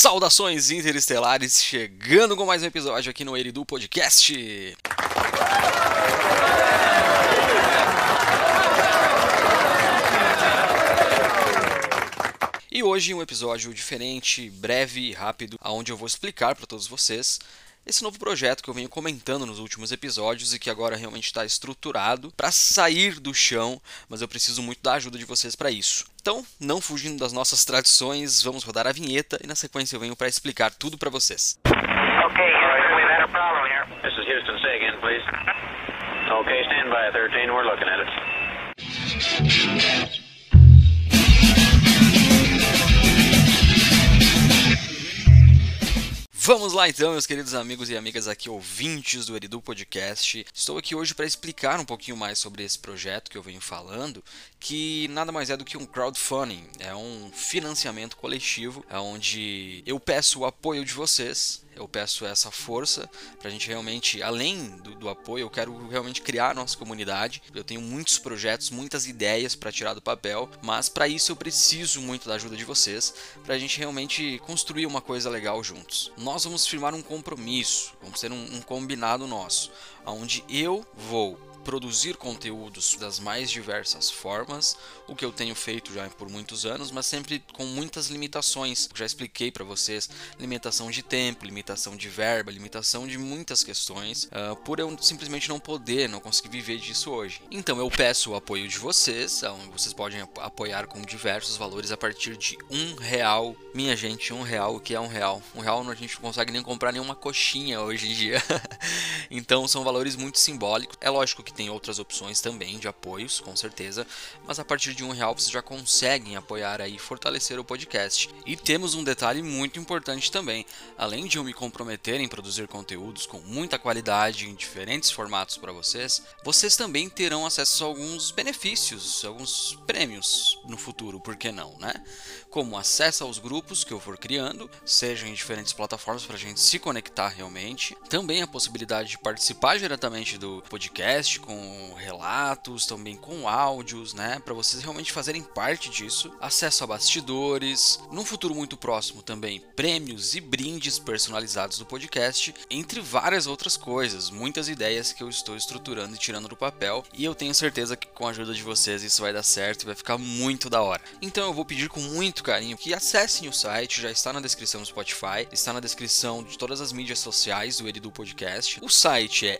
Saudações interestelares, chegando com mais um episódio aqui no Eridu Podcast. E hoje um episódio diferente, breve e rápido, onde eu vou explicar para todos vocês esse novo projeto que eu venho comentando nos últimos episódios e que agora realmente está estruturado para sair do chão, mas eu preciso muito da ajuda de vocês para isso. Então, não fugindo das nossas tradições, vamos rodar a vinheta e na sequência eu venho para explicar tudo para vocês. Okay, we've had a problem here. This is Houston. Say again, please. Okay, stand by 13. We're looking at it. Vamos lá então, meus queridos amigos e amigas aqui ouvintes do Eridu Podcast. Estou aqui hoje para explicar um pouquinho mais sobre esse projeto que eu venho falando, que nada mais é do que um crowdfunding, é um financiamento coletivo, onde eu peço o apoio de vocês eu peço essa força para a gente realmente, além do, do, apoio, eu quero realmente criar a nossa comunidade. Eu tenho muitos projetos, muitas ideias para tirar do papel, mas para isso eu preciso muito da ajuda de vocês para a gente realmente construir uma coisa legal juntos. Nós vamos firmar um compromisso, vamos ter um, um combinado nosso, onde eu vou produzir conteúdos das mais diversas formas, o que eu tenho feito já por muitos anos, mas sempre com muitas limitações. Já expliquei para vocês: limitação de tempo, limitação de verba, limitação de muitas questões, uh, por eu simplesmente não poder, não conseguir viver disso hoje. Então eu peço o apoio de vocês, vocês podem apoiar com diversos valores a partir de um real. Minha gente, um real, o que é um real? Um real a gente não consegue nem comprar nenhuma coxinha hoje em dia. então são valores muito simbólicos. É lógico que tem outras opções também de apoios, com certeza, mas a partir de um real vocês já conseguem apoiar aí e fortalecer o podcast. E temos um detalhe muito importante também, além de eu me comprometer em produzir conteúdos com muita qualidade em diferentes formatos para vocês, vocês também terão acesso a alguns benefícios, alguns prêmios no futuro, por que não, né? Como acesso aos grupos que eu for criando, seja em diferentes plataformas para a gente se conectar realmente, também a possibilidade de participar diretamente do podcast com relatos, também com áudios, né, para vocês realmente fazerem parte disso. Acesso a bastidores, num futuro muito próximo também prêmios e brindes personalizados do podcast, entre várias outras coisas, muitas ideias que eu estou estruturando e tirando do papel, e eu tenho certeza que com a ajuda de vocês isso vai dar certo e vai ficar muito da hora. Então eu vou pedir com muito carinho que acessem o site, já está na descrição do Spotify, está na descrição de todas as mídias sociais do Eridu Podcast. O site é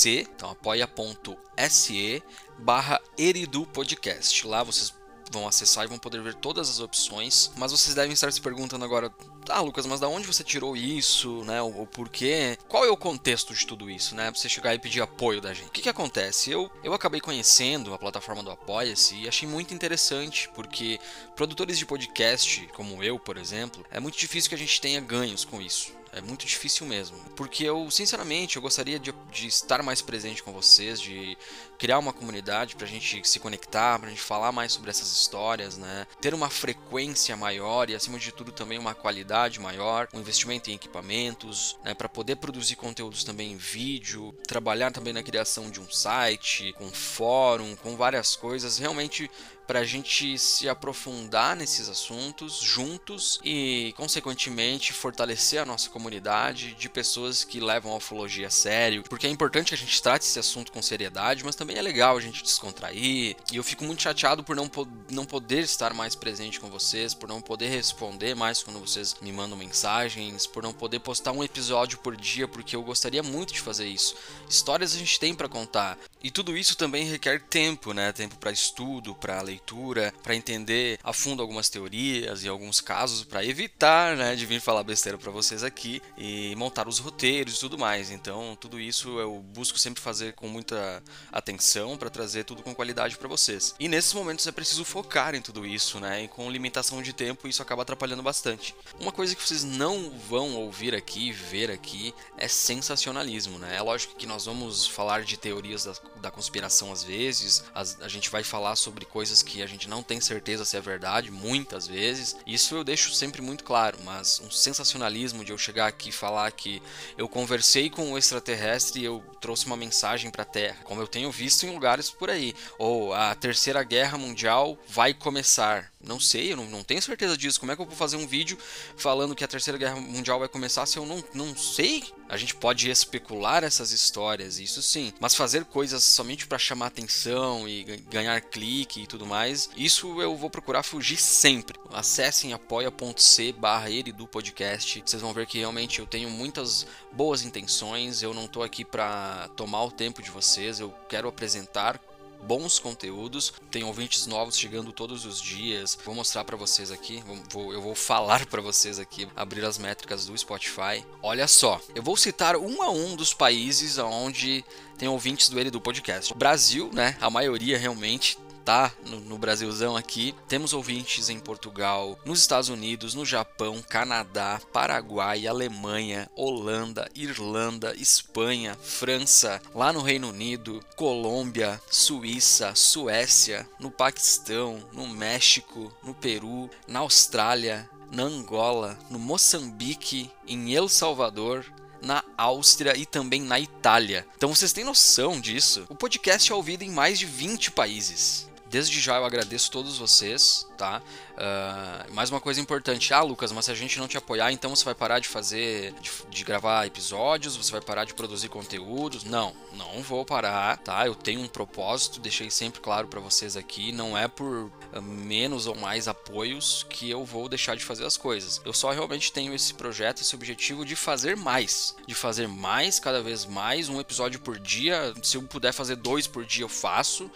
apoia.c então apoia.se barra Eridu Podcast. Lá vocês vão acessar e vão poder ver todas as opções. Mas vocês devem estar se perguntando agora, ah, Lucas, mas da onde você tirou isso, né? O, o porquê? Qual é o contexto de tudo isso, né? Pra você chegar e pedir apoio da gente. O que que acontece? Eu, eu acabei conhecendo a plataforma do Apoia-se e achei muito interessante, porque produtores de podcast, como eu, por exemplo, é muito difícil que a gente tenha ganhos com isso. É muito difícil mesmo. Porque eu, sinceramente, eu gostaria de, de estar mais presente com vocês, de criar uma comunidade pra gente se conectar, pra gente falar mais sobre essas histórias, né? Ter uma frequência maior e, acima de tudo, também uma qualidade maior, um investimento em equipamentos, né? Para poder produzir conteúdos também em vídeo, trabalhar também na criação de um site, com fórum, com várias coisas. Realmente para a gente se aprofundar nesses assuntos juntos e, consequentemente, fortalecer a nossa comunidade de pessoas que levam a ufologia a sério, porque é importante que a gente trate esse assunto com seriedade, mas também é legal a gente descontrair. E eu fico muito chateado por não, po não poder estar mais presente com vocês, por não poder responder mais quando vocês me mandam mensagens, por não poder postar um episódio por dia, porque eu gostaria muito de fazer isso. Histórias a gente tem para contar. E tudo isso também requer tempo, né? Tempo para estudo, para leitura, para entender a fundo algumas teorias e alguns casos, para evitar, né, de vir falar besteira para vocês aqui e montar os roteiros e tudo mais. Então, tudo isso eu busco sempre fazer com muita atenção para trazer tudo com qualidade para vocês. E nesses momentos é preciso focar em tudo isso, né? E com limitação de tempo isso acaba atrapalhando bastante. Uma coisa que vocês não vão ouvir aqui, ver aqui, é sensacionalismo, né? É lógico que nós vamos falar de teorias da da conspiração às vezes, a, gente vai falar sobre coisas que a gente não tem certeza se é verdade, muitas vezes. Isso eu deixo sempre muito claro, mas um sensacionalismo de eu chegar aqui e falar que eu conversei com o extraterrestre e eu trouxe uma mensagem para a Terra, como eu tenho visto em lugares por aí, ou a Terceira Guerra Mundial vai começar. Não sei, eu não, não tenho certeza disso. Como é que eu vou fazer um vídeo falando que a Terceira Guerra Mundial vai começar se eu não, não sei? A gente pode especular essas histórias, isso sim, mas fazer coisas somente para chamar atenção e ganhar clique e tudo mais, isso eu vou procurar fugir sempre. Acessem apoia.c barra do podcast, vocês vão ver que realmente eu tenho muitas boas intenções, eu não tô aqui para tomar o tempo de vocês, eu quero apresentar bons conteúdos. Tem ouvintes novos chegando todos os dias. Vou mostrar para vocês aqui, vou, eu vou falar para vocês aqui, abrir as métricas do Spotify. Olha só, eu vou citar um a um dos países onde tem ouvintes do Ele do Podcast. O Brasil, né? A maioria realmente tá no, no, Brasilzão aqui. Temos ouvintes em Portugal, nos Estados Unidos, no Japão, Canadá, Paraguai, Alemanha, Holanda, Irlanda, Espanha, França, lá no Reino Unido, Colômbia, Suíça, Suécia, no Paquistão, no México, no Peru, na Austrália, na Angola, no Moçambique, em El Salvador, na Áustria e também na Itália. Então vocês têm noção disso? O podcast é ouvido em mais de 20 países. Desde já eu agradeço todos vocês, tá? Uh, mais uma coisa importante, ah Lucas, mas se a gente não te apoiar, então você vai parar de fazer, de, de, gravar episódios, você vai parar de produzir conteúdos? Não, não vou parar, tá? Eu tenho um propósito, deixei sempre claro para vocês aqui, não é por uh, menos ou mais apoios que eu vou deixar de fazer as coisas. Eu só realmente tenho esse projeto, esse objetivo de fazer mais, de fazer mais, cada vez mais, um episódio por dia. Se eu puder fazer dois por dia, eu faço.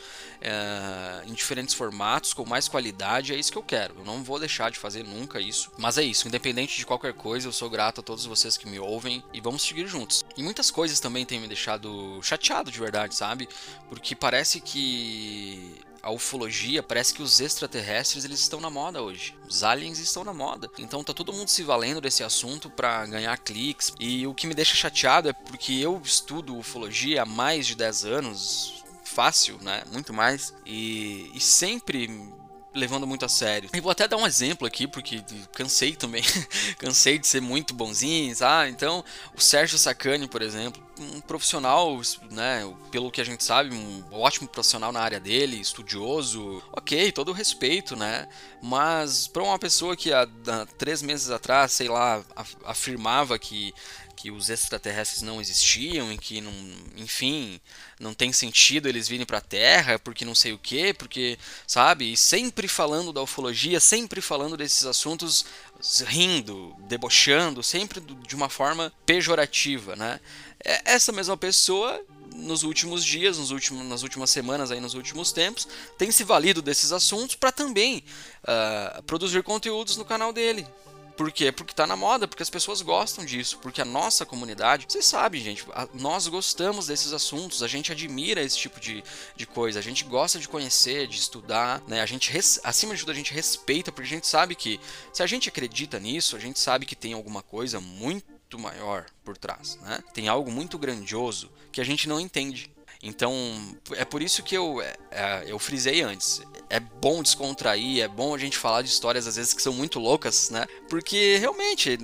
Uh, em diferentes formatos, com mais qualidade, é isso que eu quero. Eu não vou deixar de fazer nunca isso. Mas é isso, independente de qualquer coisa, eu sou grato a todos vocês que me ouvem e vamos seguir juntos. E muitas coisas também têm me deixado chateado de verdade, sabe? Porque parece que a ufologia, parece que os extraterrestres eles estão na moda hoje. Os aliens estão na moda. Então tá todo mundo se valendo desse assunto para ganhar cliques. E o que me deixa chateado é porque eu estudo ufologia há mais de 10 anos, fácil, né? Muito mais. E, e sempre levando muito a sério. E vou até dar um exemplo aqui, porque cansei também. cansei de ser muito bonzinho, ah, então o Sérgio Sacani, por exemplo, um profissional, né, pelo que a gente sabe, um ótimo profissional na área dele, estudioso, ok, todo respeito, né, mas para uma pessoa que há, há, três meses atrás, sei lá, afirmava que que os extraterrestres não existiam e que não, enfim, não tem sentido eles virem para a Terra porque não sei o que, porque, sabe, e sempre falando da ufologia, sempre falando desses assuntos rindo, debochando, sempre de uma forma pejorativa, né? É, essa mesma pessoa nos últimos dias, nos últimos, nas últimas semanas, aí nos últimos tempos, tem se valido desses assuntos para também uh, produzir conteúdos no canal dele, por quê? Porque tá na moda, porque as pessoas gostam disso, porque a nossa comunidade, vocês sabem, gente, a, nós gostamos desses assuntos, a gente admira esse tipo de, de coisa, a gente gosta de conhecer, de estudar, né? A gente, acima de tudo, a gente respeita, porque a gente sabe que se a gente acredita nisso, a gente sabe que tem alguma coisa muito maior por trás, né? Tem algo muito grandioso que a gente não entende. Então, é por isso que eu, é, é, eu frisei antes. É bom descontrair, é bom a gente falar de histórias às vezes que são muito loucas, né? Porque realmente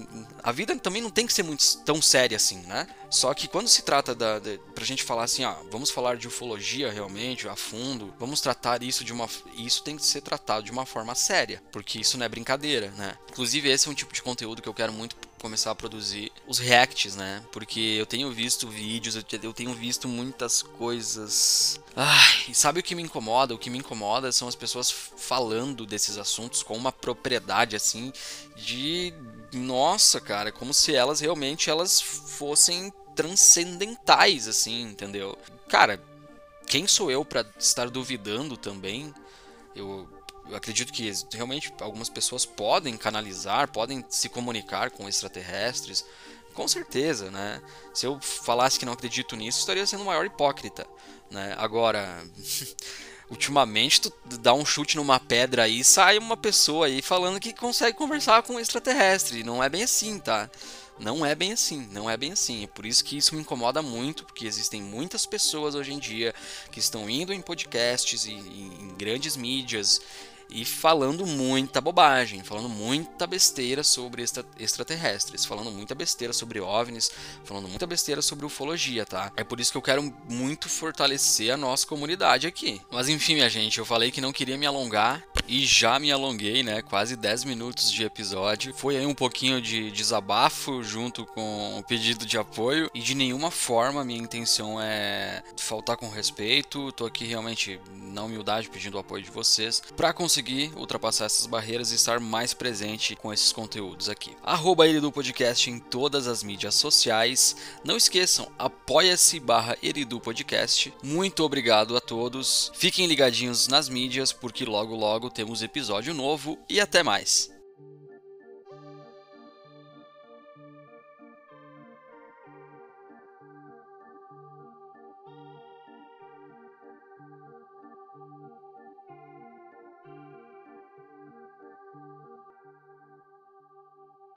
a vida também não tem que ser muito tão séria assim, né? Só que quando se trata da, da pra gente falar assim, ah, vamos falar de ufologia realmente a fundo, vamos tratar isso de uma isso tem que ser tratado de uma forma séria, porque isso não é brincadeira, né? Inclusive esse é um tipo de conteúdo que eu quero muito começar a produzir os reacts, né? Porque eu tenho visto vídeos, eu tenho visto muitas coisas. Ai, e sabe o que me incomoda? O que me incomoda são as pessoas falando desses assuntos com uma propriedade assim de nossa, cara, como se elas realmente elas fossem transcendentais assim, entendeu? Cara, quem sou eu para estar duvidando também? Eu eu acredito que realmente algumas pessoas podem canalizar, podem se comunicar com extraterrestres. Com certeza, né? Se eu falasse que não acredito nisso, estaria sendo o maior hipócrita, né? Agora, ultimamente tu dá um chute numa pedra aí, sai uma pessoa aí falando que consegue conversar com um extraterrestre. Não é bem assim, tá? Não é bem assim, não é bem assim. É por isso que isso me incomoda muito, porque existem muitas pessoas hoje em dia que estão indo em podcasts e em grandes mídias e falando muita bobagem, falando muita besteira sobre extra extraterrestres, falando muita besteira sobre OVNIs, falando muita besteira sobre ufologia, tá? É por isso que eu quero muito fortalecer a nossa comunidade aqui. Mas enfim, minha gente, eu falei que não queria me alongar e já me alonguei, né? Quase 10 minutos de episódio. Foi aí um pouquinho de desabafo junto com o pedido de apoio e de nenhuma forma minha intenção é faltar com respeito. Tô aqui realmente na humildade pedindo o apoio de vocês para conseguir ultrapassar essas barreiras e estar mais presente com esses conteúdos aqui. Arroba Podcast em todas as mídias sociais. Não esqueçam, apoia-se barra Eridu Podcast. Muito obrigado a todos. Fiquem ligadinhos nas mídias porque logo logo temos episódio novo e até mais.